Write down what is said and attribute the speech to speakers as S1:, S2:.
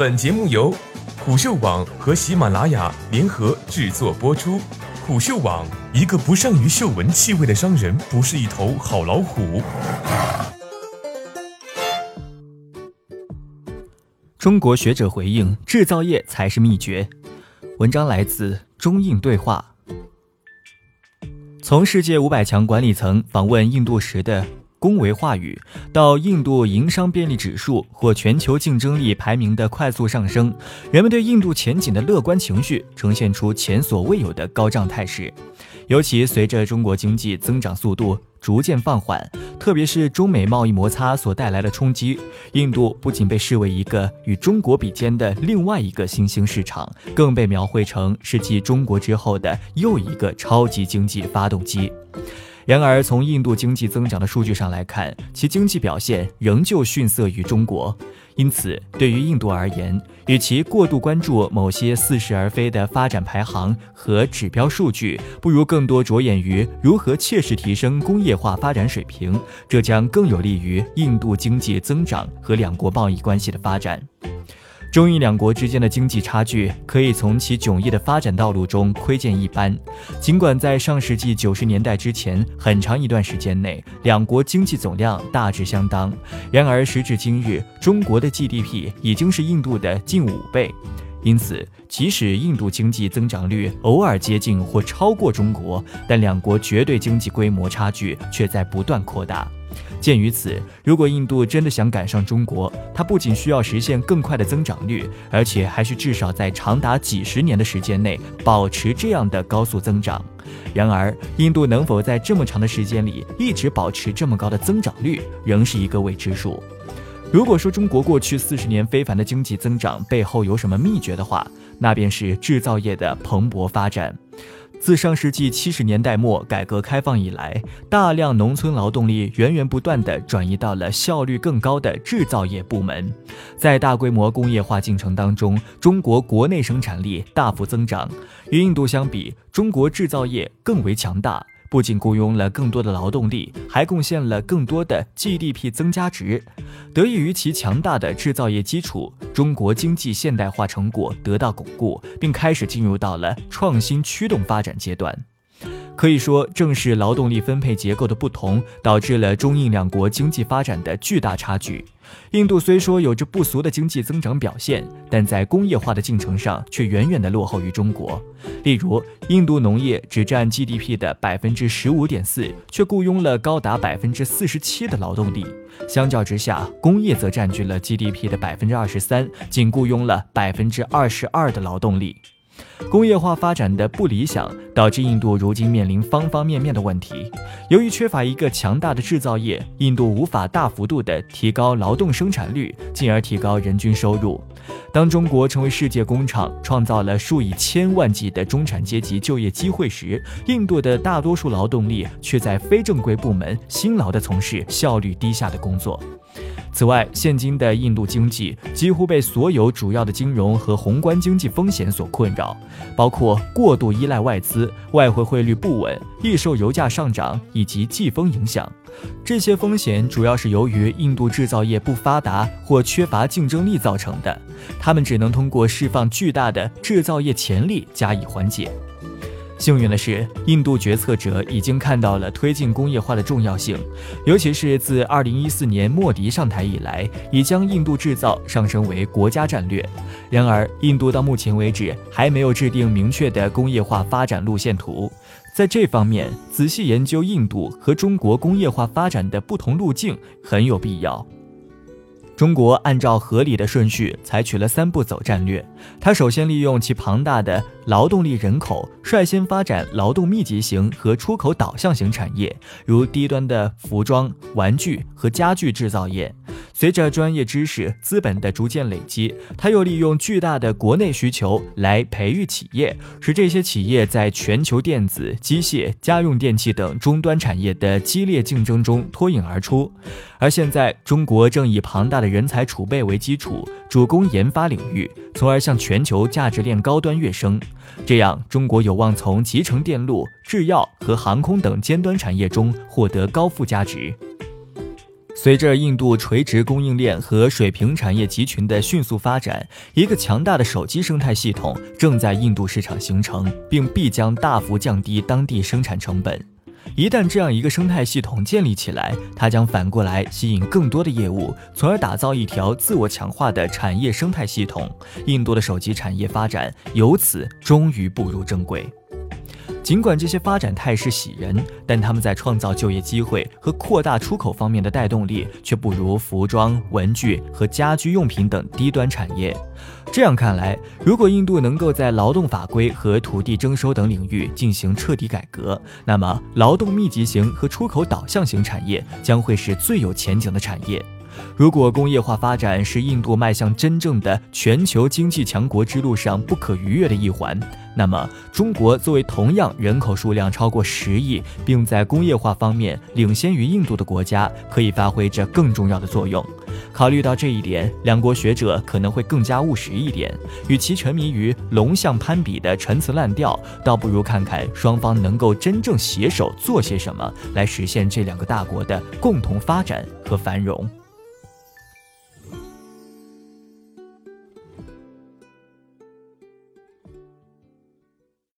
S1: 本节目由虎嗅网和喜马拉雅联合制作播出。虎嗅网：一个不善于嗅闻气味的商人，不是一头好老虎。
S2: 中国学者回应：制造业才是秘诀。文章来自中印对话。从世界五百强管理层访问印度时的。恭维话语，到印度营商便利指数或全球竞争力排名的快速上升，人们对印度前景的乐观情绪呈现出前所未有的高涨态势。尤其随着中国经济增长速度逐渐放缓，特别是中美贸易摩擦所带来的冲击，印度不仅被视为一个与中国比肩的另外一个新兴市场，更被描绘成是继中国之后的又一个超级经济发动机。然而，从印度经济增长的数据上来看，其经济表现仍旧逊色于中国。因此，对于印度而言，与其过度关注某些似是而非的发展排行和指标数据，不如更多着眼于如何切实提升工业化发展水平。这将更有利于印度经济增长和两国贸易关系的发展。中印两国之间的经济差距可以从其迥异的发展道路中窥见一斑。尽管在上世纪九十年代之前很长一段时间内，两国经济总量大致相当，然而时至今日，中国的 GDP 已经是印度的近五倍。因此，即使印度经济增长率偶尔接近或超过中国，但两国绝对经济规模差距却在不断扩大。鉴于此，如果印度真的想赶上中国，它不仅需要实现更快的增长率，而且还是至少在长达几十年的时间内保持这样的高速增长。然而，印度能否在这么长的时间里一直保持这么高的增长率，仍是一个未知数。如果说中国过去四十年非凡的经济增长背后有什么秘诀的话，那便是制造业的蓬勃发展。自上世纪七十年代末改革开放以来，大量农村劳动力源源不断地转移到了效率更高的制造业部门。在大规模工业化进程当中，中国国内生产力大幅增长，与印度相比，中国制造业更为强大。不仅雇佣了更多的劳动力，还贡献了更多的 GDP 增加值。得益于其强大的制造业基础，中国经济现代化成果得到巩固，并开始进入到了创新驱动发展阶段。可以说，正是劳动力分配结构的不同，导致了中印两国经济发展的巨大差距。印度虽说有着不俗的经济增长表现，但在工业化的进程上却远远的落后于中国。例如，印度农业只占 GDP 的百分之十五点四，却雇佣了高达百分之四十七的劳动力；相较之下，工业则占据了 GDP 的百分之二十三，仅雇佣了百分之二十二的劳动力。工业化发展的不理想，导致印度如今面临方方面面的问题。由于缺乏一个强大的制造业，印度无法大幅度地提高劳动生产率，进而提高人均收入。当中国成为世界工厂，创造了数以千万计的中产阶级就业机会时，印度的大多数劳动力却在非正规部门辛劳地从事效率低下的工作。此外，现今的印度经济几乎被所有主要的金融和宏观经济风险所困扰，包括过度依赖外资、外汇汇率不稳、易受油价上涨以及季风影响。这些风险主要是由于印度制造业不发达或缺乏竞争力造成的，他们只能通过释放巨大的制造业潜力加以缓解。幸运的是，印度决策者已经看到了推进工业化的重要性，尤其是自2014年莫迪上台以来，已将印度制造上升为国家战略。然而，印度到目前为止还没有制定明确的工业化发展路线图。在这方面，仔细研究印度和中国工业化发展的不同路径很有必要。中国按照合理的顺序采取了三步走战略。它首先利用其庞大的劳动力人口，率先发展劳动密集型和出口导向型产业，如低端的服装、玩具和家具制造业。随着专业知识资本的逐渐累积，他又利用巨大的国内需求来培育企业，使这些企业在全球电子、机械、家用电器等终端产业的激烈竞争中脱颖而出。而现在，中国正以庞大的人才储备为基础，主攻研发领域，从而向全球价值链高端跃升。这样，中国有望从集成电路、制药和航空等尖端产业中获得高附加值。随着印度垂直供应链和水平产业集群的迅速发展，一个强大的手机生态系统正在印度市场形成，并必将大幅降低当地生产成本。一旦这样一个生态系统建立起来，它将反过来吸引更多的业务，从而打造一条自我强化的产业生态系统。印度的手机产业发展由此终于步入正轨。尽管这些发展态势喜人，但他们在创造就业机会和扩大出口方面的带动力却不如服装、文具和家居用品等低端产业。这样看来，如果印度能够在劳动法规和土地征收等领域进行彻底改革，那么劳动密集型和出口导向型产业将会是最有前景的产业。如果工业化发展是印度迈向真正的全球经济强国之路上不可逾越的一环，那么中国作为同样人口数量超过十亿，并在工业化方面领先于印度的国家，可以发挥着更重要的作用。考虑到这一点，两国学者可能会更加务实一点。与其沉迷于龙象攀比的陈词滥调，倒不如看看双方能够真正携手做些什么，来实现这两个大国的共同发展和繁荣。